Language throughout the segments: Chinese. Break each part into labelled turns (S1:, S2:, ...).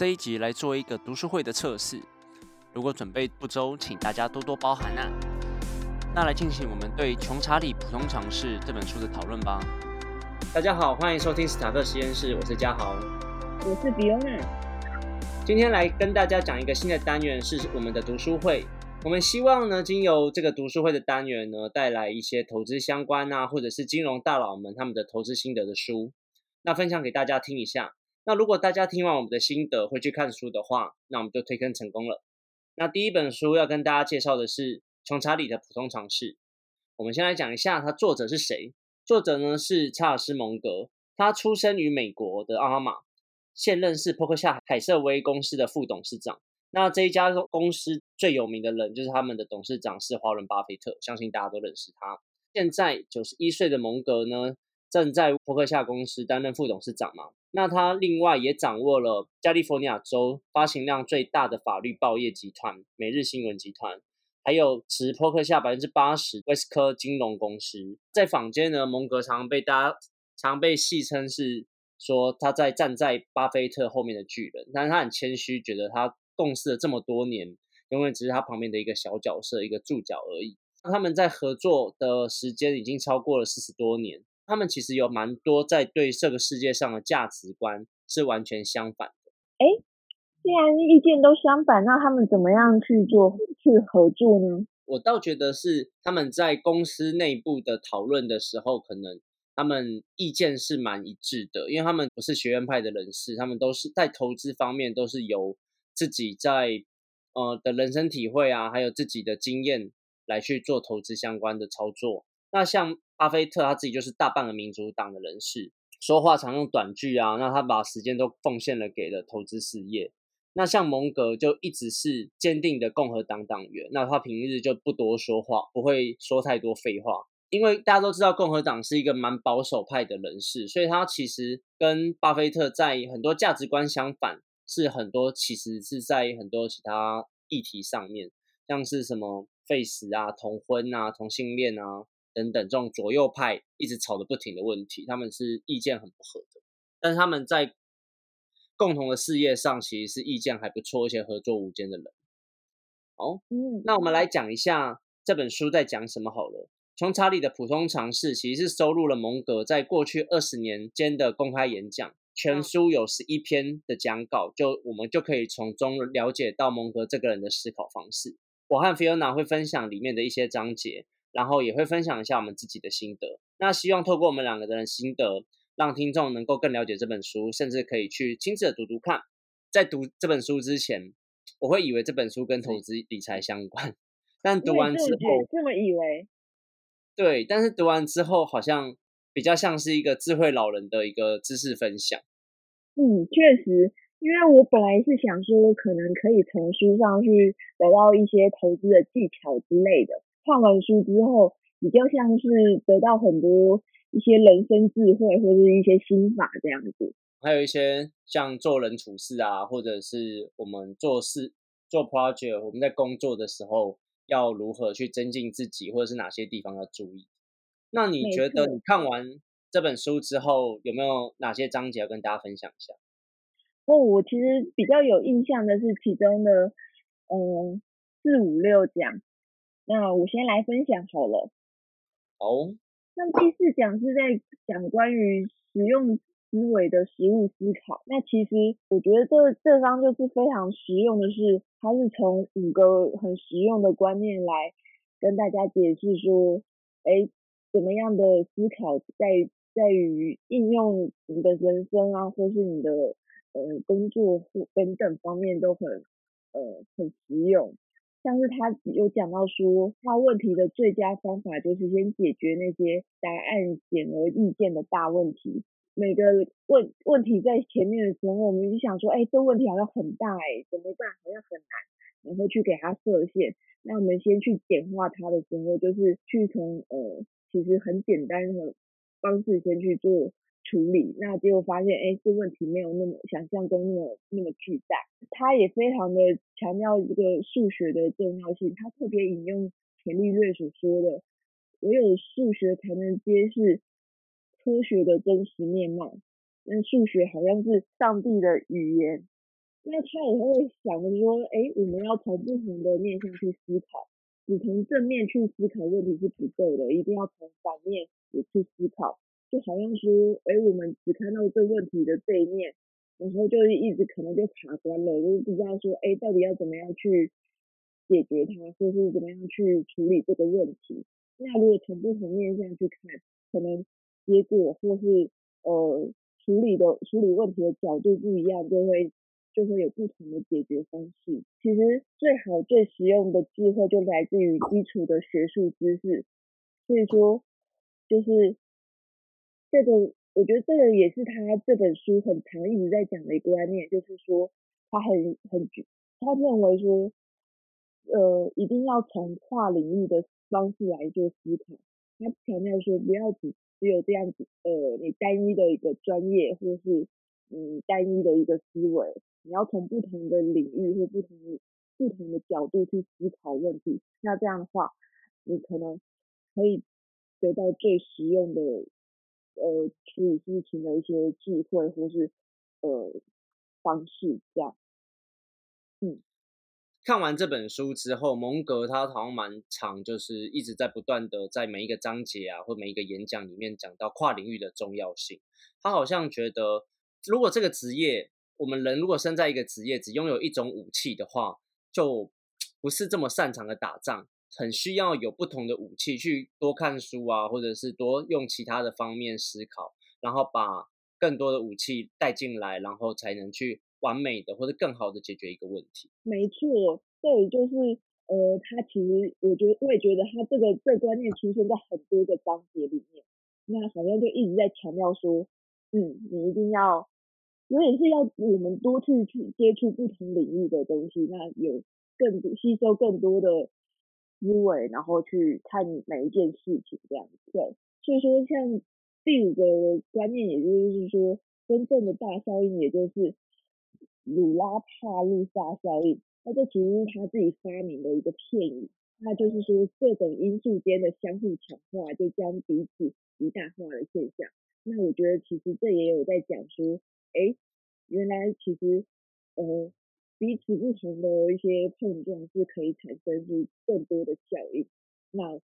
S1: 这一集来做一个读书会的测试。如果准备不周，请大家多多包涵啊。那来进行我们对《穷查理普通常识》这本书的讨论吧。大家好，欢迎收听史塔克实验室，我是嘉豪，
S2: 我是比欧娜。
S1: 今天来跟大家讲一个新的单元，是我们的读书会。我们希望呢，经由这个读书会的单元呢，带来一些投资相关啊，或者是金融大佬们他们的投资心得的书，那分享给大家听一下。那如果大家听完我们的心得会去看书的话，那我们就推坑成功了。那第一本书要跟大家介绍的是《穷查理的普通常识》。我们先来讲一下它作者是谁。作者呢是查尔斯·蒙格，他出生于美国的奥哈马，现任是波克夏海瑟威公司的副董事长。那这一家公司最有名的人就是他们的董事长是华伦巴菲特，相信大家都认识他。现在九十一岁的蒙格呢，正在伯克夏公司担任副董事长嘛。那他另外也掌握了加利福尼亚州发行量最大的法律报业集团——每日新闻集团，还有持扑克下百分之八十威斯科金融公司。在坊间呢，蒙格常被大家常被戏称是说他在站在巴菲特后面的巨人，但是他很谦虚，觉得他。共事了这么多年，永远只是他旁边的一个小角色，一个助脚而已。他们在合作的时间已经超过了四十多年，他们其实有蛮多在对这个世界上的价值观是完全相反的。
S2: 哎，既然意见都相反，那他们怎么样去做去合作呢？
S1: 我倒觉得是他们在公司内部的讨论的时候，可能他们意见是蛮一致的，因为他们不是学院派的人士，他们都是在投资方面都是由。自己在呃的人生体会啊，还有自己的经验来去做投资相关的操作。那像巴菲特他自己就是大半个民主党的人士，说话常用短句啊，那他把时间都奉献了给了投资事业。那像蒙格就一直是坚定的共和党党员，那他平日就不多说话，不会说太多废话，因为大家都知道共和党是一个蛮保守派的人士，所以他其实跟巴菲特在很多价值观相反。是很多，其实是在很多其他议题上面，像是什么废死啊、同婚啊、同性恋啊等等这种左右派一直吵得不停的问题，他们是意见很不合的。但是他们在共同的事业上，其实是意见还不错，而且合作无间的人。哦，嗯，那我们来讲一下这本书在讲什么好了。从查理的普通常识，其实是收录了蒙格在过去二十年间的公开演讲。全书有十一篇的讲稿，就我们就可以从中了解到蒙格这个人的思考方式。我和 Fiona 会分享里面的一些章节，然后也会分享一下我们自己的心得。那希望透过我们两个人的心得，让听众能够更了解这本书，甚至可以去亲自的读读看。在读这本书之前，我会以为这本书跟投资理财相关，但读完之后
S2: 这么以为，
S1: 对，但是读完之后好像。比较像是一个智慧老人的一个知识分享。
S2: 嗯，确实，因为我本来是想说，可能可以从书上去得到一些投资的技巧之类的。看完书之后，比较像是得到很多一些人生智慧或者一些心法这样子。
S1: 还有一些像做人处事啊，或者是我们做事做 project，我们在工作的时候要如何去增进自己，或者是哪些地方要注意。那你觉得你看完这本书之后，有没有哪些章节要跟大家分享一下？
S2: 哦，我其实比较有印象的是其中的，嗯，四五六讲。那我先来分享好了。
S1: 哦。
S2: 那第四讲是在讲关于实用思维的实物思考。那其实我觉得这这章就是非常实用的是，它是从五个很实用的观念来跟大家解释说，哎。怎么样的思考在在于应用你的人生啊，或是你的呃工作或等等方面都很呃很实用。像是他有讲到说，他问题的最佳方法就是先解决那些答案显而易见的大问题。每个问问题在前面的时候，我们就想说，哎，这问题好像很大，哎，怎么办？好像很难，然后去给他设限。那我们先去简化它的时候，就是去从呃。其实很简单的方式先去做处理，那结果发现，哎，这问题没有那么想象中那么那么巨大。他也非常的强调这个数学的重要性，他特别引用钱利瑞所说的：“唯有数学才能揭示科学的真实面貌。”那数学好像是上帝的语言，那他也会想着说，哎，我们要从不同的面向去思考，只从正面去思考问题是不够的，一定要从反面也去思考。就好像说，哎，我们只看到这问题的这一面，然后就一直可能就卡关了，就是不知道说，哎，到底要怎么样去解决它，或是怎么样去处理这个问题。那如果从不同面向去看，可能结果或是呃处理的处理问题的角度不一样，就会就会有不同的解决方式。其实最好最实用的智慧就来自于基础的学术知识，所以说就是。这个我觉得这个也是他这本书很常一直在讲的一个观念，就是说他很很他认为说，呃，一定要从跨领域的方式来做思考。他强调说，不要只只有这样子，呃，你单一的一个专业或者是嗯单一的一个思维，你要从不同的领域或不同不同的角度去思考问题。那这样的话，你可能可以得到最实用的。呃，处理事情的一些智慧或是呃方式，这样。嗯，
S1: 看完这本书之后，蒙格他好像蛮长，就是一直在不断的在每一个章节啊，或每一个演讲里面讲到跨领域的重要性。他好像觉得，如果这个职业，我们人如果生在一个职业只拥有一种武器的话，就不是这么擅长的打仗。很需要有不同的武器去多看书啊，或者是多用其他的方面思考，然后把更多的武器带进来，然后才能去完美的或者更好的解决一个问题。
S2: 没错，这里就是呃，他其实我觉得我也觉得他这个这观念出现在很多个章节里面，那好像就一直在强调说，嗯，你一定要，有点是要我们多去去接触不同领域的东西，那有更多吸收更多的。思维，然后去看每一件事情这样子，对。所以说，像第五个观念，也就是说，真正的大效应，也就是鲁拉帕路萨效应。那这其实是他自己发明的一个片语，那就是说，各种因素间的相互强化，就将彼此极大化的现象。那我觉得，其实这也有在讲说，哎，原来其实，呃。彼此不同的一些碰撞是可以产生出更多的效应，那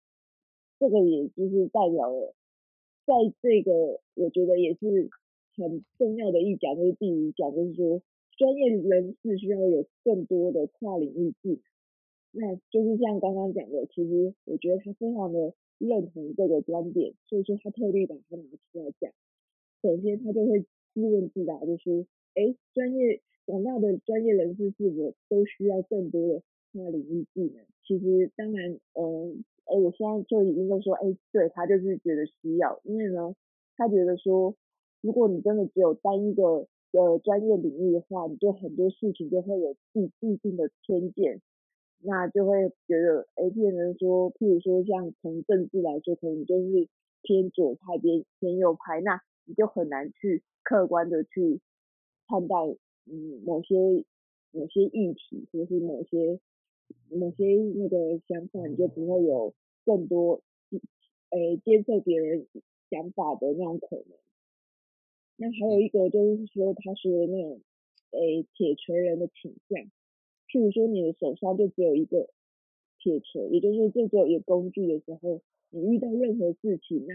S2: 这个也就是代表了，在这个我觉得也是很重要的一讲，就是第五讲，就是说专业人士需要有更多的跨领域技能，那就是像刚刚讲的，其实我觉得他非常的认同这个观点，所以说他特地把它拿出来讲。首先他就会自问自答，就说，哎，专业。广大的专业人士是否都需要更多的跨领域技能？其实当然，嗯，哎，我现在就已经都说，哎，对他就是觉得需要，因为呢，他觉得说，如果你真的只有单一个的专业领域的话，你就很多事情就会有既既定的偏见，那就会觉得，哎，变成说，譬如说像从政治来说，可能就是偏左派偏偏右派，那你就很难去客观的去看待。嗯，某些某些议题，或是某些某些那个想法，你就不会有更多诶接受别人想法的那种可能。那还有一个就是说，他说的那种诶铁锤人的倾向，譬如说你的手上就只有一个铁锤，也就是说就只有一个工具的时候，你遇到任何事情，那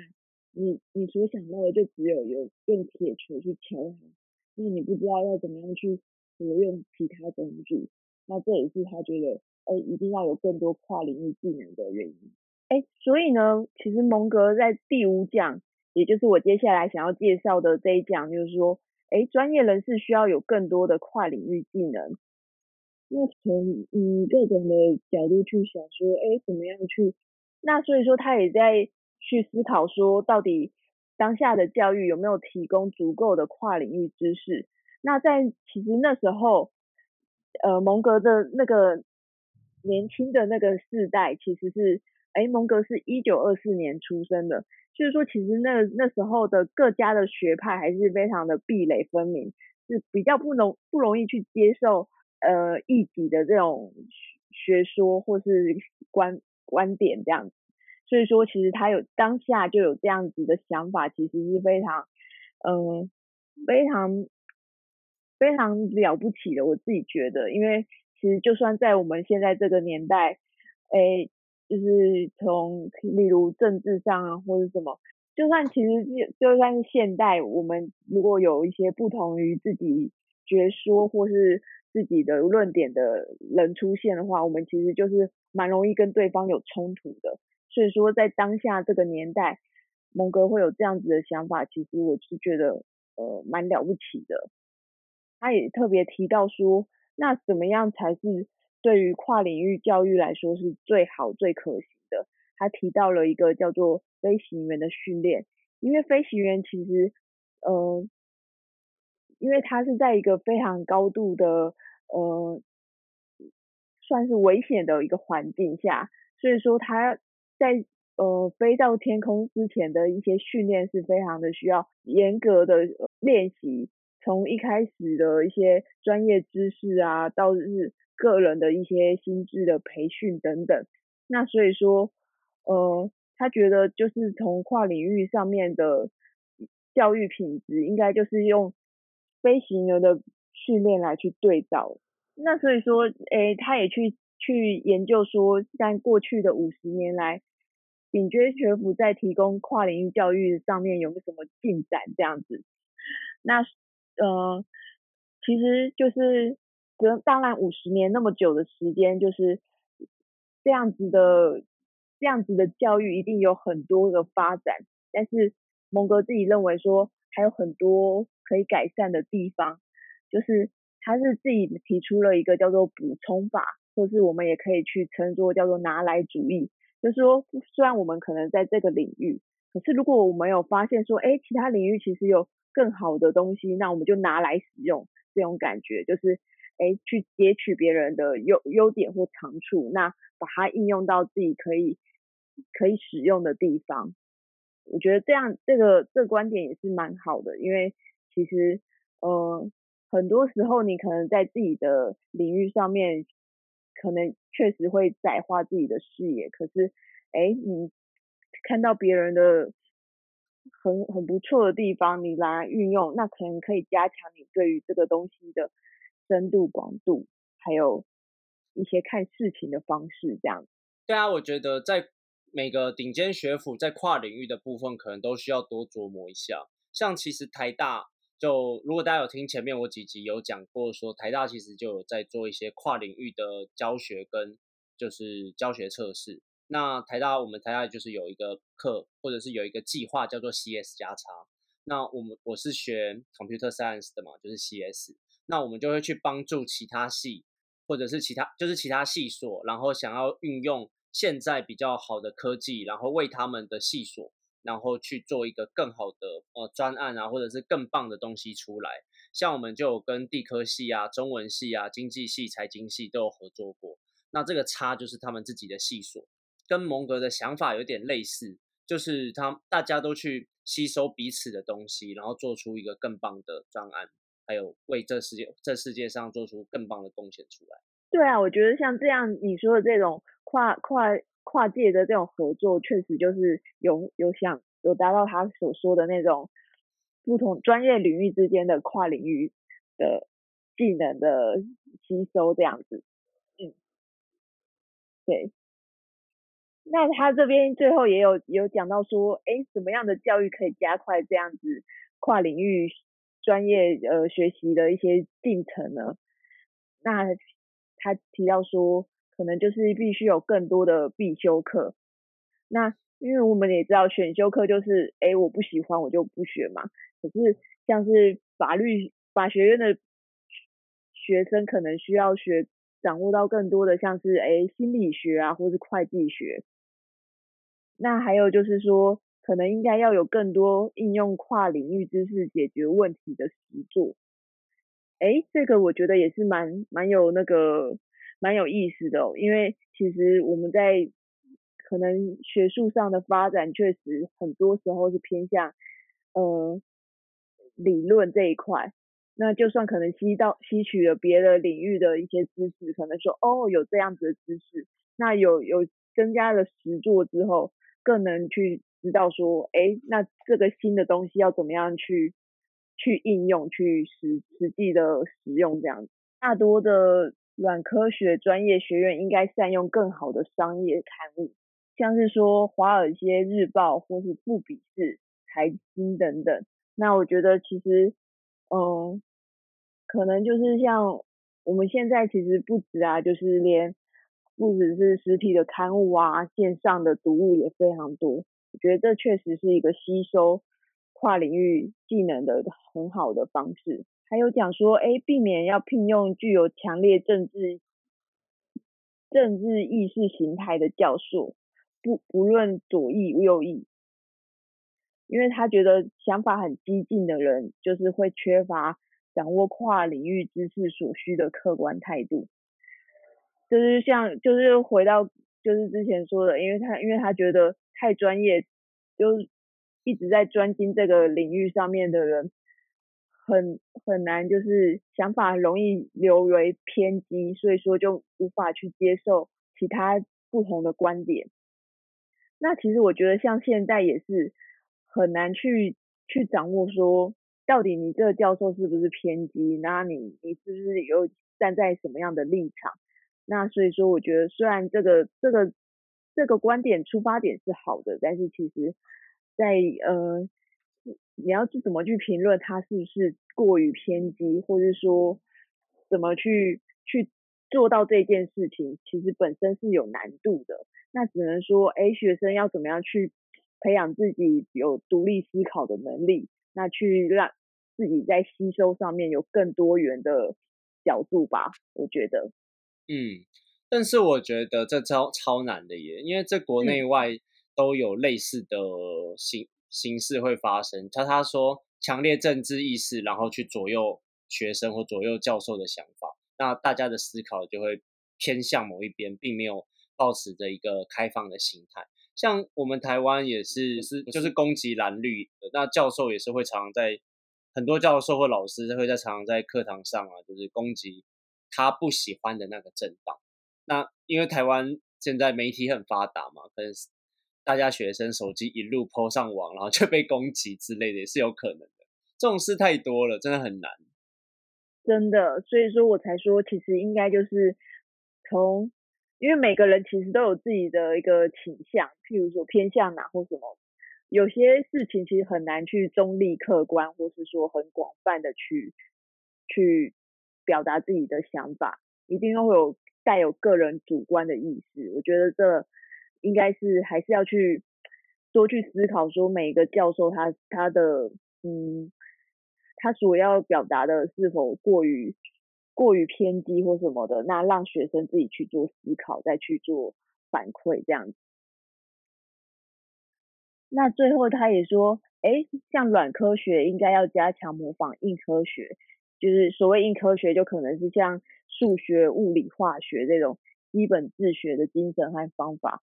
S2: 你你所想到的就只有有用铁锤去敲它。那你不知道要怎么样去使用其他工具，那这也是他觉得，哎，一定要有更多跨领域技能的原因。哎，所以呢，其实蒙格在第五讲，也就是我接下来想要介绍的这一讲，就是说，哎，专业人士需要有更多的跨领域技能。那从嗯各种的角度去想说，哎，怎么样去？那所以说他也在去思考说，到底。当下的教育有没有提供足够的跨领域知识？那在其实那时候，呃，蒙格的那个年轻的那个世代，其实是，哎，蒙格是一九二四年出生的，就是说，其实那那时候的各家的学派还是非常的壁垒分明，是比较不容不容易去接受呃异己的这种学说或是观观点这样。所以说，其实他有当下就有这样子的想法，其实是非常，嗯，非常非常了不起的，我自己觉得，因为其实就算在我们现在这个年代，哎，就是从例如政治上啊，或者什么，就算其实就就算是现代，我们如果有一些不同于自己学说或是自己的论点的人出现的话，我们其实就是蛮容易跟对方有冲突的。所以说，在当下这个年代，蒙哥会有这样子的想法，其实我是觉得呃蛮了不起的。他也特别提到说，那怎么样才是对于跨领域教育来说是最好最可行的？他提到了一个叫做飞行员的训练，因为飞行员其实，呃，因为他是在一个非常高度的呃，算是危险的一个环境下，所以说他在呃飞到天空之前的一些训练是非常的需要严格的练习。从一开始的一些专业知识啊，到是个人的一些心智的培训等等，那所以说，呃，他觉得就是从跨领域上面的教育品质，应该就是用飞行员的训练来去对照。那所以说，诶，他也去去研究说，在过去的五十年来，顶尖学府在提供跨领域教育上面有没有什么进展这样子？那。呃，其实就是，当然五十年那么久的时间，就是这样子的，这样子的教育一定有很多的发展。但是蒙哥自己认为说，还有很多可以改善的地方。就是他是自己提出了一个叫做补充法，或是我们也可以去称作叫做拿来主义。就是说，虽然我们可能在这个领域，可是如果我们有发现说，哎，其他领域其实有。更好的东西，那我们就拿来使用，这种感觉就是，哎，去截取别人的优优点或长处，那把它应用到自己可以可以使用的地方。我觉得这样这个这个观点也是蛮好的，因为其实，呃，很多时候你可能在自己的领域上面，可能确实会窄化自己的视野，可是，哎，你看到别人的。很很不错的地方，你来运用，那可能可以加强你对于这个东西的深度、广度，还有一些看事情的方式，这样。
S1: 对啊，我觉得在每个顶尖学府在跨领域的部分，可能都需要多琢磨一下。像其实台大，就如果大家有听前面我几集有讲过，说台大其实就有在做一些跨领域的教学跟就是教学测试。那台大我们台大就是有一个课，或者是有一个计划叫做 CS 加叉。那我们我是学 Computer Science 的嘛，就是 CS。那我们就会去帮助其他系，或者是其他就是其他系所，然后想要运用现在比较好的科技，然后为他们的系所，然后去做一个更好的呃专案啊，或者是更棒的东西出来。像我们就有跟地科系啊、中文系啊、经济系、财经系都有合作过。那这个差就是他们自己的系所。跟蒙格的想法有点类似，就是他大家都去吸收彼此的东西，然后做出一个更棒的专案，还有为这世界这世界上做出更棒的贡献出来。
S2: 对啊，我觉得像这样你说的这种跨跨跨界的这种合作，确实就是有有想有达到他所说的那种不同专业领域之间的跨领域的技能的吸收这样子。嗯，对。那他这边最后也有有讲到说，哎，什么样的教育可以加快这样子跨领域专业呃学习的一些进程呢？那他提到说，可能就是必须有更多的必修课。那因为我们也知道选修课就是，哎，我不喜欢我就不学嘛。可是像是法律法学院的学生，可能需要学掌握到更多的，像是哎心理学啊，或是会计学。那还有就是说，可能应该要有更多应用跨领域知识解决问题的实作。哎，这个我觉得也是蛮蛮有那个蛮有意思的哦，因为其实我们在可能学术上的发展，确实很多时候是偏向呃理论这一块。那就算可能吸到吸取了别的领域的一些知识，可能说哦有这样子的知识，那有有增加了实作之后。更能去知道说，哎，那这个新的东西要怎么样去去应用、去实实际的使用这样子。大多的软科学专业学院应该善用更好的商业刊物，像是说《华尔街日报》或是《布比士》、《财经》等等。那我觉得其实，嗯，可能就是像我们现在其实不止啊，就是连不只是实体的刊物啊，线上的读物也非常多。我觉得这确实是一个吸收跨领域技能的很好的方式。还有讲说，哎，避免要聘用具有强烈政治政治意识形态的教授，不不论左翼右翼。因为他觉得想法很激进的人，就是会缺乏掌握跨领域知识所需的客观态度。就是像，就是回到，就是之前说的，因为他，因为他觉得太专业，就一直在专精这个领域上面的人，很很难，就是想法容易流为偏激，所以说就无法去接受其他不同的观点。那其实我觉得像现在也是。很难去去掌握说，到底你这个教授是不是偏激？那你你是不是有站在什么样的立场？那所以说，我觉得虽然这个这个这个观点出发点是好的，但是其实，在呃，你要去怎么去评论他是不是过于偏激，或者说怎么去去做到这件事情，其实本身是有难度的。那只能说，哎，学生要怎么样去？培养自己有独立思考的能力，那去让自己在吸收上面有更多元的角度吧。我觉得，
S1: 嗯，但是我觉得这超超难的耶，因为这国内外都有类似的形形式会发生。他他说强烈政治意识，然后去左右学生或左右教授的想法，那大家的思考就会偏向某一边，并没有保持着一个开放的心态。像我们台湾也是是就是攻击蓝绿的，那教授也是会常常在很多教授或老师会在常常在课堂上啊，就是攻击他不喜欢的那个政党。那因为台湾现在媒体很发达嘛，可能大家学生手机一路抛上网，然后就被攻击之类的也是有可能的。这种事太多了，真的很难。
S2: 真的，所以说我才说，其实应该就是从。因为每个人其实都有自己的一个倾向，譬如说偏向哪或什么，有些事情其实很难去中立客观，或是说很广泛的去去表达自己的想法，一定会有带有个人主观的意思。我觉得这应该是还是要去多去思考，说每一个教授他他的嗯，他所要表达的是否过于。过于偏激或什么的，那让学生自己去做思考，再去做反馈这样子。那最后他也说，哎，像软科学应该要加强模仿硬科学，就是所谓硬科学，就可能是像数学、物理、化学这种基本自学的精神和方法。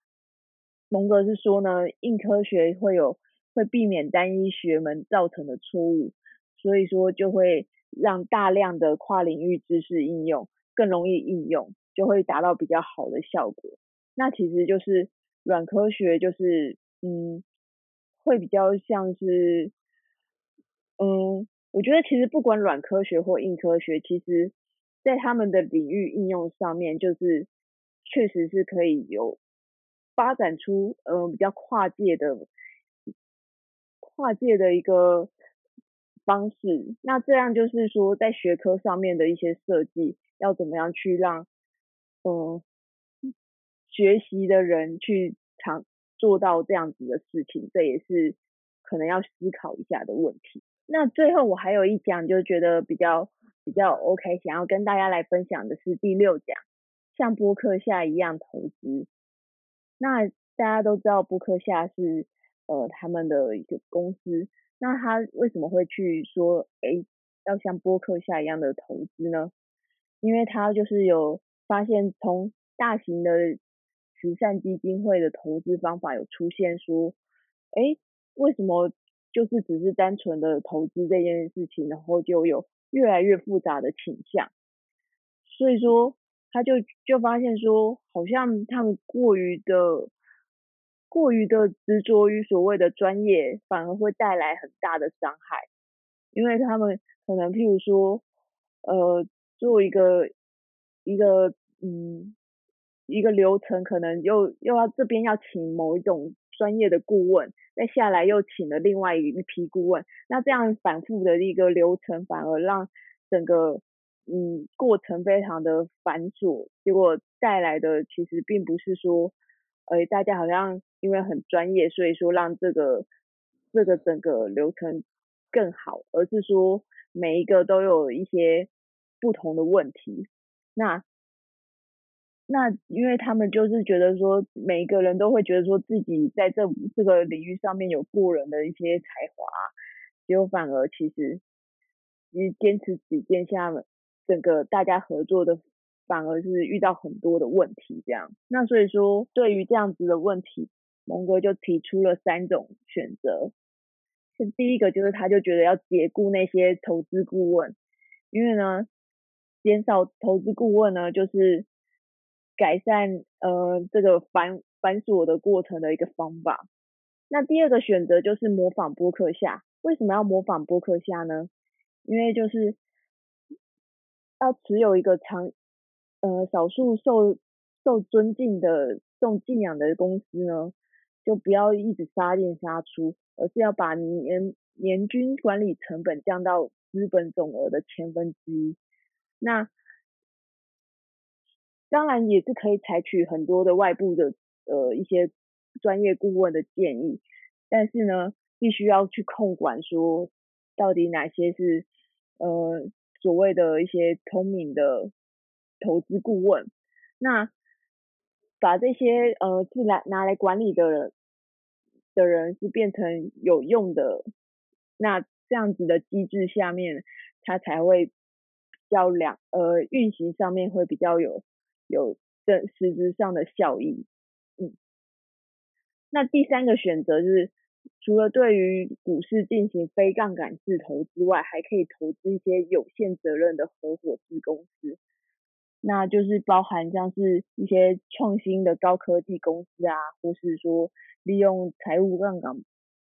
S2: 蒙格是说呢，硬科学会有会避免单一学门造成的错误，所以说就会。让大量的跨领域知识应用更容易应用，就会达到比较好的效果。那其实就是软科学，就是嗯，会比较像是，嗯，我觉得其实不管软科学或硬科学，其实在他们的领域应用上面，就是确实是可以有发展出嗯比较跨界的跨界的一个。方式，那这样就是说，在学科上面的一些设计，要怎么样去让，嗯，学习的人去常做到这样子的事情，这也是可能要思考一下的问题。那最后我还有一讲，就觉得比较比较 OK，想要跟大家来分享的是第六讲，像播客下一样投资。那大家都知道，布克夏是呃他们的一个公司。那他为什么会去说，哎，要像播客下一样的投资呢？因为他就是有发现，从大型的慈善基金会的投资方法有出现说，哎，为什么就是只是单纯的投资这件事情，然后就有越来越复杂的倾向？所以说，他就就发现说，好像他们过于的。过于的执着于所谓的专业，反而会带来很大的伤害。因为他们可能譬如说，呃，做一个一个嗯一个流程，可能又又要这边要请某一种专业的顾问，再下来又请了另外一批顾问，那这样反复的一个流程，反而让整个嗯过程非常的繁琐，结果带来的其实并不是说，呃大家好像因为很专业，所以说让这个这个整个流程更好，而是说每一个都有一些不同的问题。那那因为他们就是觉得说，每一个人都会觉得说自己在这这个领域上面有过人的一些才华，结果反而其实，你坚持己见下，整个大家合作的反而是遇到很多的问题这样。那所以说，对于这样子的问题，蒙哥就提出了三种选择。是第一个就是他就觉得要解雇那些投资顾问，因为呢，减少投资顾问呢就是。改善呃这个繁繁琐的过程的一个方法。那第二个选择就是模仿播客下。为什么要模仿播客下呢？因为就是要持有一个长呃少数受受尊敬的受敬仰的公司呢，就不要一直杀进杀出，而是要把年年均管理成本降到资本总额的千分之一。那当然也是可以采取很多的外部的呃一些专业顾问的建议，但是呢，必须要去控管说到底哪些是呃所谓的一些聪明的投资顾问，那把这些呃是来拿来管理的人的人是变成有用的，那这样子的机制下面，它才会较两呃运行上面会比较有。有的实质上的效益，嗯，那第三个选择是，除了对于股市进行非杠杆式投资外，还可以投资一些有限责任的合伙制公司，那就是包含像是一些创新的高科技公司啊，或是说利用财务杠杆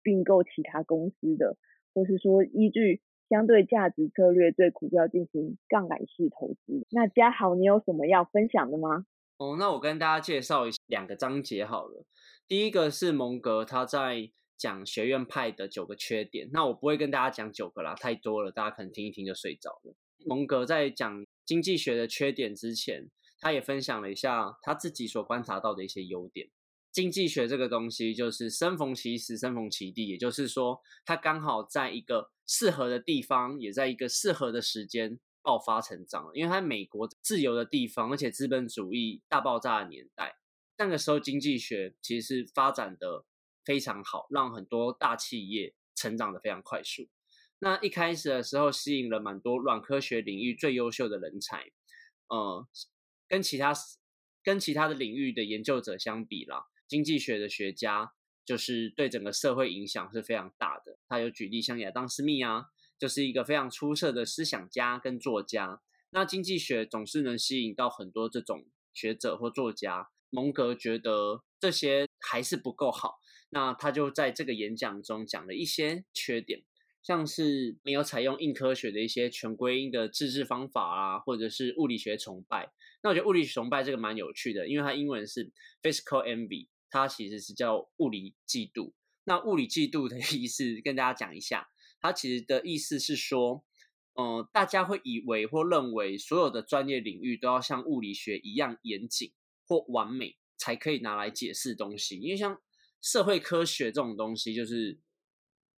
S2: 并购其他公司的，或是说依据。相对价值策略对股票进行杠杆式投资。那嘉豪，你有什么要分享的吗？
S1: 哦，那我跟大家介绍一两个章节好了。第一个是蒙格他在讲学院派的九个缺点。那我不会跟大家讲九个啦，太多了，大家可能听一听就睡着了。蒙格在讲经济学的缺点之前，他也分享了一下他自己所观察到的一些优点。经济学这个东西就是生逢其时，生逢其地，也就是说，它刚好在一个适合的地方，也在一个适合的时间爆发成长。因为它美国自由的地方，而且资本主义大爆炸的年代，那个时候经济学其实是发展的非常好，让很多大企业成长的非常快速。那一开始的时候，吸引了蛮多软科学领域最优秀的人才，呃，跟其他跟其他的领域的研究者相比啦。经济学的学家就是对整个社会影响是非常大的。他有举例，像亚当·斯密啊，就是一个非常出色的思想家跟作家。那经济学总是能吸引到很多这种学者或作家。蒙格觉得这些还是不够好，那他就在这个演讲中讲了一些缺点，像是没有采用硬科学的一些全归因的自制方法啊，或者是物理学崇拜。那我觉得物理学崇拜这个蛮有趣的，因为它英文是 physical envy。它其实是叫物理嫉妒。那物理嫉妒的意思，跟大家讲一下，它其实的意思是说，嗯，大家会以为或认为所有的专业领域都要像物理学一样严谨或完美，才可以拿来解释东西。因为像社会科学这种东西，就是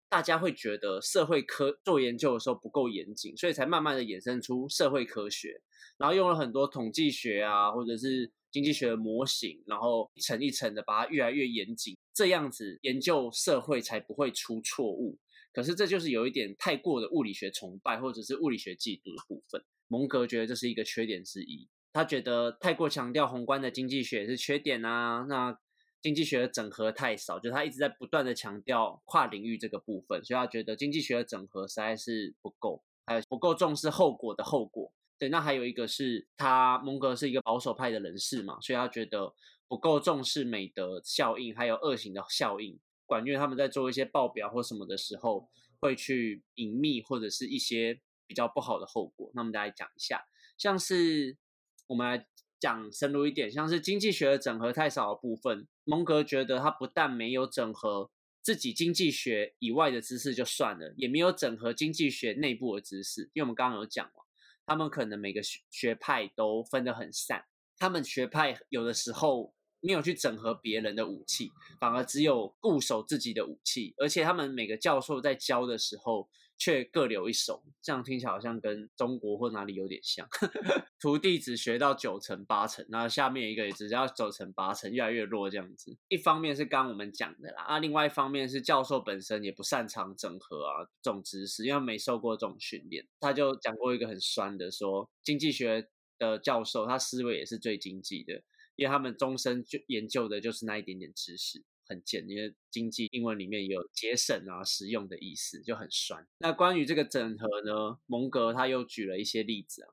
S1: 大家会觉得社会科做研究的时候不够严谨，所以才慢慢的衍生出社会科学，然后用了很多统计学啊，或者是。经济学的模型，然后一层一层的把它越来越严谨，这样子研究社会才不会出错误。可是这就是有一点太过的物理学崇拜或者是物理学嫉妒的部分。蒙格觉得这是一个缺点之一，他觉得太过强调宏观的经济学是缺点啊。那经济学的整合太少，就他一直在不断的强调跨领域这个部分，所以他觉得经济学的整合实在是不够，还有不够重视后果的后果。对，那还有一个是他蒙格是一个保守派的人士嘛，所以他觉得不够重视美德效应，还有恶行的效应。管因为他们在做一些报表或什么的时候，会去隐秘或者是一些比较不好的后果。那我们再来讲一下，像是我们来讲深入一点，像是经济学的整合太少的部分，蒙格觉得他不但没有整合自己经济学以外的知识就算了，也没有整合经济学内部的知识，因为我们刚刚有讲嘛，他们可能每个学学派都分得很散，他们学派有的时候。没有去整合别人的武器，反而只有固守自己的武器，而且他们每个教授在教的时候却各留一手，这样听起来好像跟中国或哪里有点像。徒弟只学到九成八成，然后下面一个也只要九成八成，越来越弱这样子。一方面是刚我们讲的啦，啊，另外一方面是教授本身也不擅长整合啊这种知识，因为没受过这种训练。他就讲过一个很酸的，说经济学的教授他思维也是最经济的。因为他们终身就研究的就是那一点点知识，很简。因为经济英文里面有节省啊、实用的意思，就很酸。那关于这个整合呢，蒙格他又举了一些例子啊，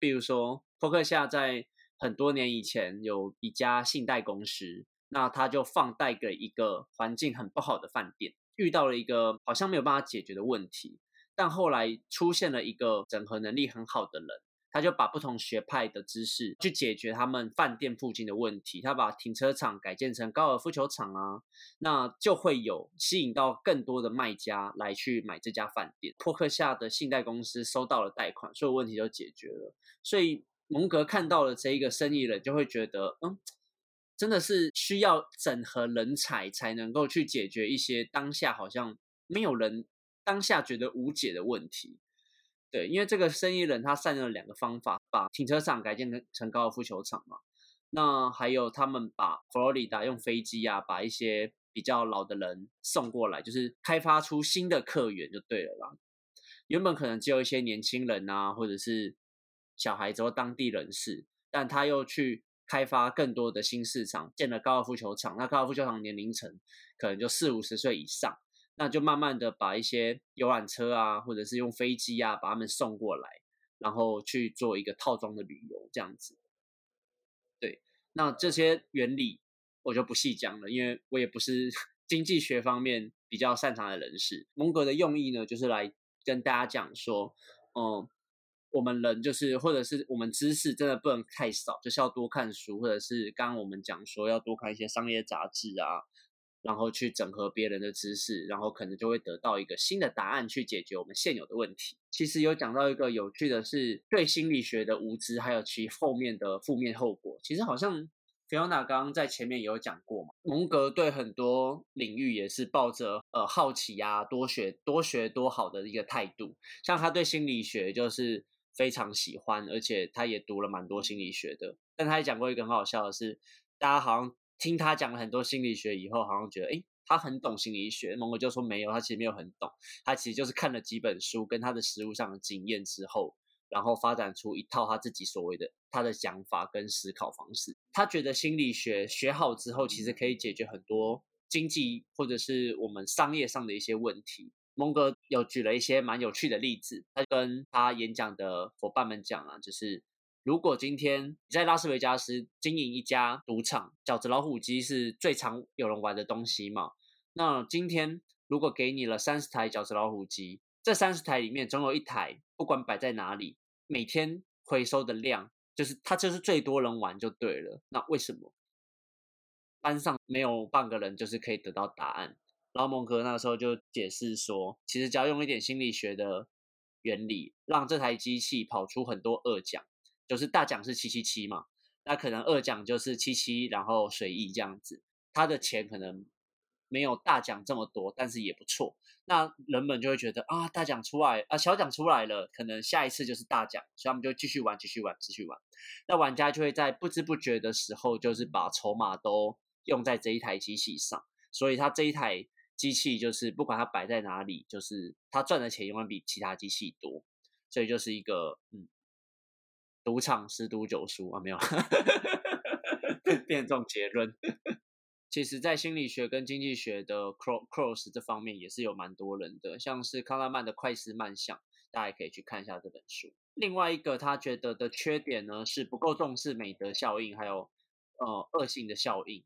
S1: 比如说，托克夏在很多年以前有一家信贷公司，那他就放贷给一个环境很不好的饭店，遇到了一个好像没有办法解决的问题，但后来出现了一个整合能力很好的人。他就把不同学派的知识去解决他们饭店附近的问题。他把停车场改建成高尔夫球场啊，那就会有吸引到更多的卖家来去买这家饭店。托克下的信贷公司收到了贷款，所有问题都解决了。所以蒙格看到了这一个生意人，就会觉得，嗯，真的是需要整合人才才能够去解决一些当下好像没有人当下觉得无解的问题。对，因为这个生意人他善用了两个方法，把停车场改建成成高尔夫球场嘛。那还有他们把佛罗里达用飞机啊，把一些比较老的人送过来，就是开发出新的客源就对了啦。原本可能只有一些年轻人啊，或者是小孩子或当地人士，但他又去开发更多的新市场，建了高尔夫球场。那高尔夫球场年龄层可能就四五十岁以上。那就慢慢的把一些游览车啊，或者是用飞机啊，把他们送过来，然后去做一个套装的旅游这样子。对，那这些原理我就不细讲了，因为我也不是 经济学方面比较擅长的人士。蒙格的用意呢，就是来跟大家讲说，嗯，我们人就是，或者是我们知识真的不能太少，就是要多看书，或者是刚刚我们讲说要多看一些商业杂志啊。然后去整合别人的知识，然后可能就会得到一个新的答案去解决我们现有的问题。其实有讲到一个有趣的是，对心理学的无知，还有其后面的负面后果。其实好像 Fiona 刚刚在前面也有讲过嘛。蒙格对很多领域也是抱着呃好奇啊，多学多学多好的一个态度。像他对心理学就是非常喜欢，而且他也读了蛮多心理学的。但他也讲过一个很好笑的是，大家好像。听他讲了很多心理学以后，好像觉得，哎，他很懂心理学。蒙哥就说没有，他其实没有很懂，他其实就是看了几本书，跟他的实物上的经验之后，然后发展出一套他自己所谓的他的想法跟思考方式。他觉得心理学学好之后，其实可以解决很多经济或者是我们商业上的一些问题。蒙哥有举了一些蛮有趣的例子，他跟他演讲的伙伴们讲啊，就是。如果今天你在拉斯维加斯经营一家赌场，饺子老虎机是最常有人玩的东西嘛？那今天如果给你了三十台饺子老虎机，这三十台里面总有一台，不管摆在哪里，每天回收的量就是它就是最多人玩就对了。那为什么班上没有半个人就是可以得到答案？然后蒙哥那时候就解释说，其实只要用一点心理学的原理，让这台机器跑出很多二奖。就是大奖是七七七嘛，那可能二奖就是七七，然后随意这样子，他的钱可能没有大奖这么多，但是也不错。那人们就会觉得啊，大奖出来啊，小奖出来了，可能下一次就是大奖，所以他们就继续玩，继续玩，继续玩。那玩家就会在不知不觉的时候，就是把筹码都用在这一台机器上，所以他这一台机器就是不管它摆在哪里，就是他赚的钱永远比其他机器多，所以就是一个嗯。赌场十赌九输啊，没有，变这种结论。其实，在心理学跟经济学的 cross 这方面也是有蛮多人的，像是康拉曼的《快思慢想》，大家也可以去看一下这本书。另外一个他觉得的缺点呢，是不够重视美德效应，还有呃恶性的效应。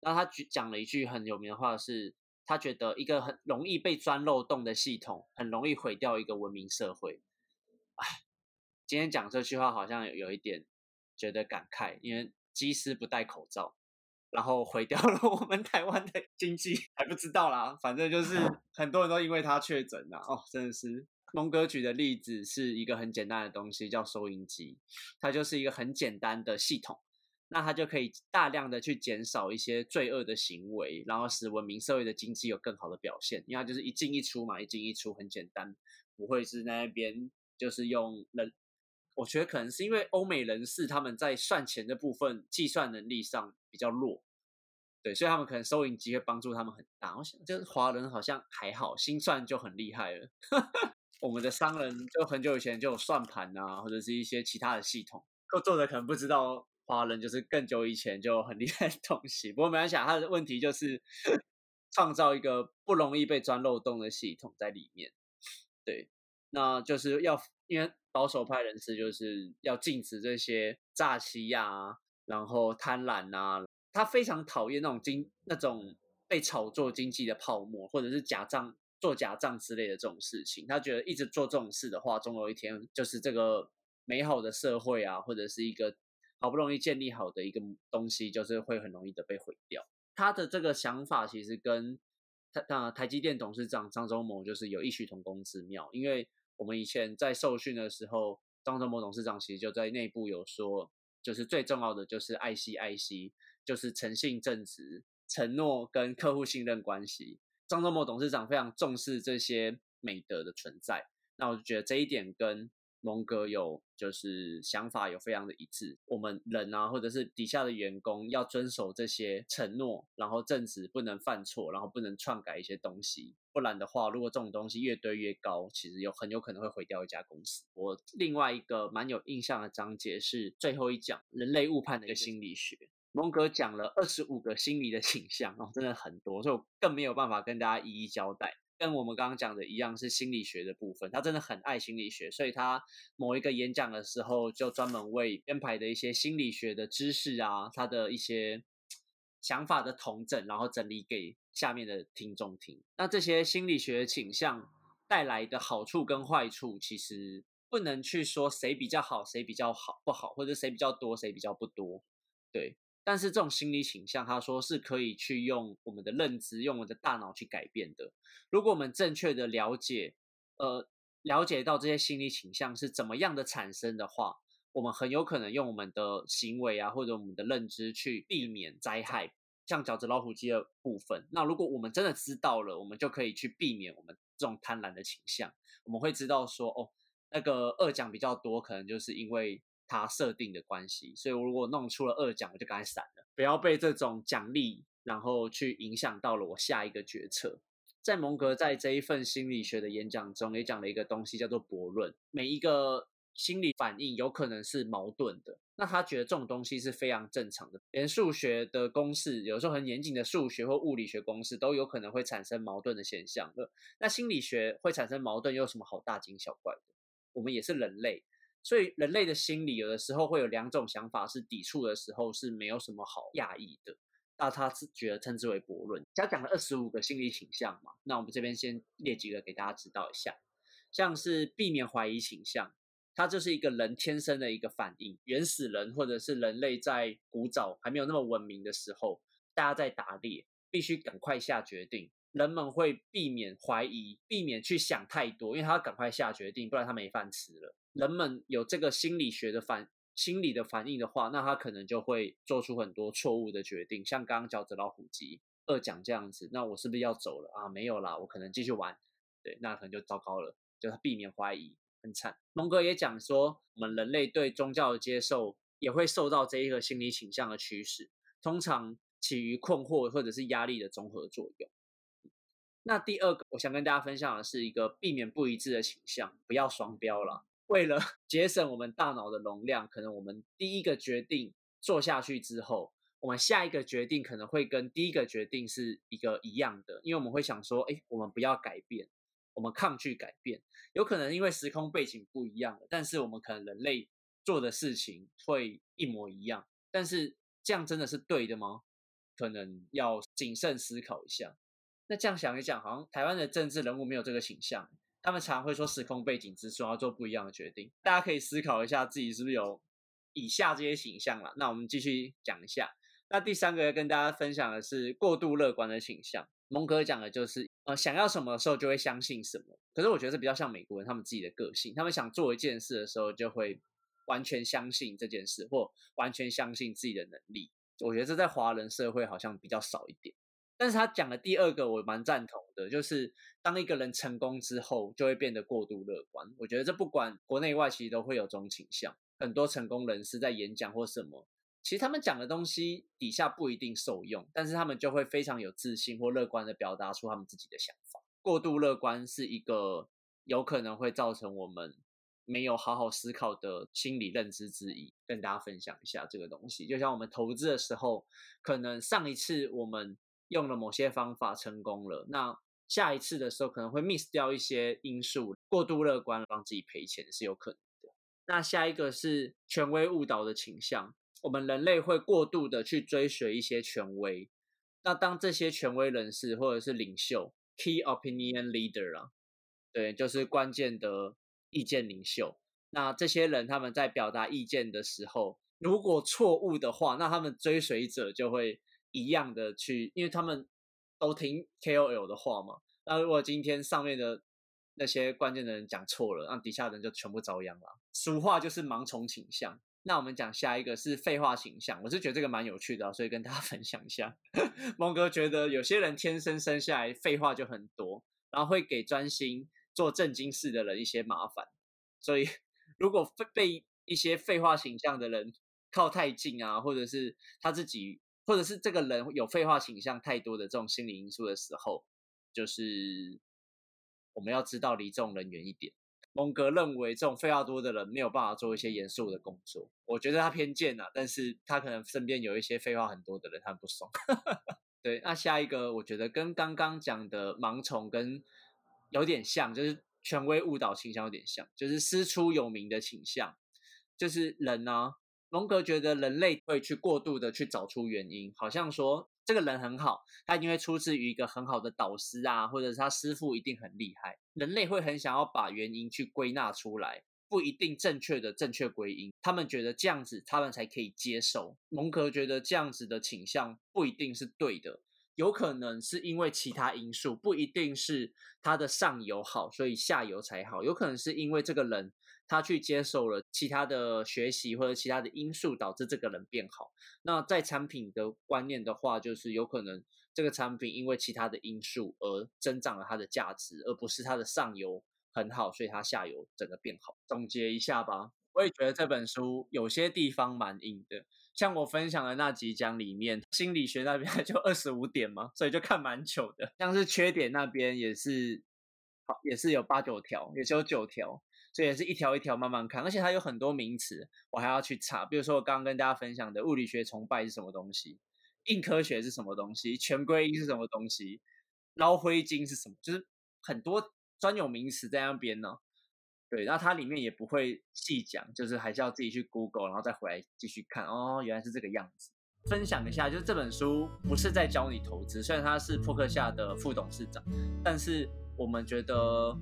S1: 那他举讲了一句很有名的话，是他觉得一个很容易被钻漏洞的系统，很容易毁掉一个文明社会。哎，今天讲这句话好像有一点觉得感慨，因为机师不戴口罩，然后毁掉了我们台湾的经济，还不知道啦。反正就是很多人都因为他确诊了哦，真的是。蒙哥举的例子是一个很简单的东西，叫收音机，它就是一个很简单的系统。那它就可以大量的去减少一些罪恶的行为，然后使文明社会的经济有更好的表现。因为它就是一进一出嘛，一进一出很简单，不会是那边就是用人。我觉得可能是因为欧美人士他们在算钱的部分计算能力上比较弱，对，所以他们可能收银机会帮助他们很大。我想就是华人好像还好，心算就很厉害了。我们的商人就很久以前就有算盘啊，或者是一些其他的系统，作者可能不知道。华人就是更久以前就很厉害的东西，不过没关系，他的问题就是创造一个不容易被钻漏洞的系统在里面。对，那就是要因为保守派人士就是要禁止这些诈欺呀，然后贪婪啊，他非常讨厌那种经那种被炒作经济的泡沫，或者是假账做假账之类的这种事情。他觉得一直做这种事的话，总有一天就是这个美好的社会啊，或者是一个。好不容易建立好的一个东西，就是会很容易的被毁掉。他的这个想法其实跟台啊台积电董事长张忠谋就是有异曲同工之妙。因为我们以前在受训的时候，张忠谋董事长其实就在内部有说，就是最重要的就是爱惜爱惜，就是诚信正直、承诺跟客户信任关系。张忠谋董事长非常重视这些美德的存在。那我就觉得这一点跟。蒙哥有就是想法有非常的一致，我们人啊，或者是底下的员工要遵守这些承诺，然后正直，不能犯错，然后不能篡改一些东西，不然的话，如果这种东西越堆越高，其实有很有可能会毁掉一家公司。我另外一个蛮有印象的章节是最后一讲人类误判的一个心理学，蒙哥讲了二十五个心理的倾向哦，真的很多，所以我更没有办法跟大家一一交代。跟我们刚刚讲的一样，是心理学的部分。他真的很爱心理学，所以他某一个演讲的时候，就专门为编排的一些心理学的知识啊，他的一些想法的统整，然后整理给下面的听众听。那这些心理学倾向带来的好处跟坏处，其实不能去说谁比较好，谁比较好不好，或者谁比较多，谁比较不多，对。但是这种心理倾向，他说是可以去用我们的认知，用我们的大脑去改变的。如果我们正确的了解，呃，了解到这些心理倾向是怎么样的产生的话，我们很有可能用我们的行为啊，或者我们的认知去避免灾害，像饺子老虎机的部分。那如果我们真的知道了，我们就可以去避免我们这种贪婪的倾向。我们会知道说，哦，那个二奖比较多，可能就是因为。它设定的关系，所以我如果弄出了二奖，我就赶快闪了，不要被这种奖励然后去影响到了我下一个决策。在蒙格在这一份心理学的演讲中，也讲了一个东西叫做博论。每一个心理反应有可能是矛盾的，那他觉得这种东西是非常正常的。连数学的公式，有时候很严谨的数学或物理学公式，都有可能会产生矛盾的现象的。那心理学会产生矛盾，又有什么好大惊小怪的？我们也是人类。所以人类的心理有的时候会有两种想法是抵触的时候是没有什么好讶异的，那他是觉得称之为悖论。他讲了二十五个心理倾向嘛，那我们这边先列几个给大家知道一下，像是避免怀疑倾向，它就是一个人天生的一个反应。原始人或者是人类在古早还没有那么文明的时候，大家在打猎，必须赶快下决定，人们会避免怀疑，避免去想太多，因为他要赶快下决定，不然他没饭吃了。人们有这个心理学的反心理的反应的话，那他可能就会做出很多错误的决定，像刚刚饺子老虎机二奖这样子，那我是不是要走了啊？没有啦，我可能继续玩，对，那可能就糟糕了，就避免怀疑，很惨。龙哥也讲说，我们人类对宗教的接受也会受到这一个心理倾向的驱使，通常起于困惑或者是压力的综合作用。那第二个，我想跟大家分享的是一个避免不一致的倾向，不要双标了。为了 节省我们大脑的容量，可能我们第一个决定做下去之后，我们下一个决定可能会跟第一个决定是一个一样的，因为我们会想说，哎，我们不要改变，我们抗拒改变，有可能因为时空背景不一样，但是我们可能人类做的事情会一模一样，但是这样真的是对的吗？可能要谨慎思考一下。那这样想一想，好像台湾的政治人物没有这个倾向，他们常会说时空背景之说要做不一样的决定。大家可以思考一下自己是不是有以下这些倾向了。那我们继续讲一下。那第三个要跟大家分享的是过度乐观的倾向。蒙哥讲的就是，呃，想要什么时候就会相信什么。可是我觉得这比较像美国人他们自己的个性，他们想做一件事的时候就会完全相信这件事，或完全相信自己的能力。我觉得这在华人社会好像比较少一点。但是他讲的第二个我蛮赞同的，就是当一个人成功之后，就会变得过度乐观。我觉得这不管国内外，其实都会有这种倾向。很多成功人士在演讲或什么。其实他们讲的东西底下不一定受用，但是他们就会非常有自信或乐观的表达出他们自己的想法。过度乐观是一个有可能会造成我们没有好好思考的心理认知之一，跟大家分享一下这个东西。就像我们投资的时候，可能上一次我们用了某些方法成功了，那下一次的时候可能会 miss 掉一些因素，过度乐观让自己赔钱是有可能的。那下一个是权威误导的倾向。我们人类会过度的去追随一些权威，那当这些权威人士或者是领袖 （key opinion leader） 啊，对，就是关键的意见领袖。那这些人他们在表达意见的时候，如果错误的话，那他们追随者就会一样的去，因为他们都听 KOL 的话嘛。那如果今天上面的那些关键的人讲错了，那底下人就全部遭殃了。俗话就是盲从倾向。那我们讲下一个是废话形象，我是觉得这个蛮有趣的，所以跟大家 分享一下。蒙哥觉得有些人天生生下来废话就很多，然后会给专心做正经事的人一些麻烦。所以如果被一些废话形象的人靠太近啊，或者是他自己，或者是这个人有废话形象太多的这种心理因素的时候，就是我们要知道离这种人远一点。蒙格认为这种废话多的人没有办法做一些严肃的工作。我觉得他偏见啊，但是他可能身边有一些废话很多的人，他不爽。对，那下一个我觉得跟刚刚讲的盲从跟有点像，就是权威误导倾向有点像，就是师出有名的倾向，就是人呢，蒙格觉得人类会去过度的去找出原因，好像说。这个人很好，他一定会出自于一个很好的导师啊，或者是他师傅一定很厉害。人类会很想要把原因去归纳出来，不一定正确的正确归因，他们觉得这样子他们才可以接受。蒙格觉得这样子的倾向不一定是对的。有可能是因为其他因素，不一定是他的上游好，所以下游才好。有可能是因为这个人他去接受了其他的学习或者其他的因素，导致这个人变好。那在产品的观念的话，就是有可能这个产品因为其他的因素而增长了它的价值，而不是它的上游很好，所以它下游整个变好。总结一下吧。我也觉得这本书有些地方蛮硬的，像我分享的那几讲里面，心理学那边 就二十五点嘛，所以就看蛮久的。像是缺点那边也是，也是有八九条，也是有九条，所以也是一条一条慢慢看。而且它有很多名词，我还要去查。比如说我刚刚跟大家分享的物理学崇拜是什么东西，硬科学是什么东西，全归因是什么东西，捞灰金是什么，就是很多专有名词在那边呢。对，然后它里面也不会细讲，就是还是要自己去 Google，然后再回来继续看。哦，原来是这个样子。分享一下，就是这本书不是在教你投资，虽然他是扑克下的副董事长，但是我们觉得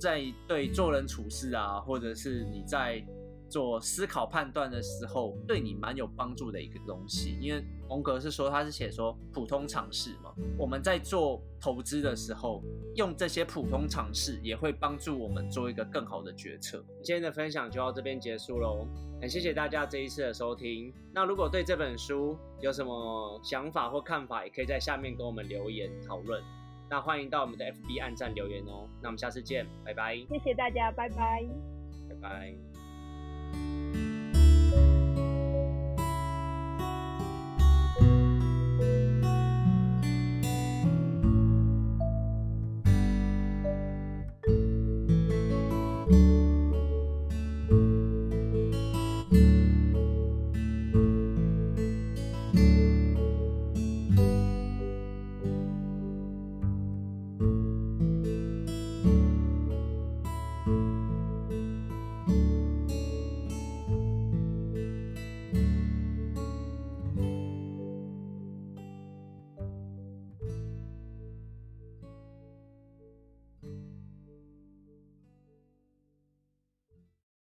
S1: 在对做人处事啊，或者是你在。做思考判断的时候，对你蛮有帮助的一个东西。因为蒙格是说，他是写说普通常识嘛。我们在做投资的时候，用这些普通常识，也会帮助我们做一个更好的决策。今天的分享就到这边结束喽，很谢谢大家这一次的收听。那如果对这本书有什么想法或看法，也可以在下面跟我们留言讨论。那欢迎到我们的 FB 按赞留言哦。那我们下次见，拜拜。
S2: 谢谢大家，拜拜，
S1: 拜拜。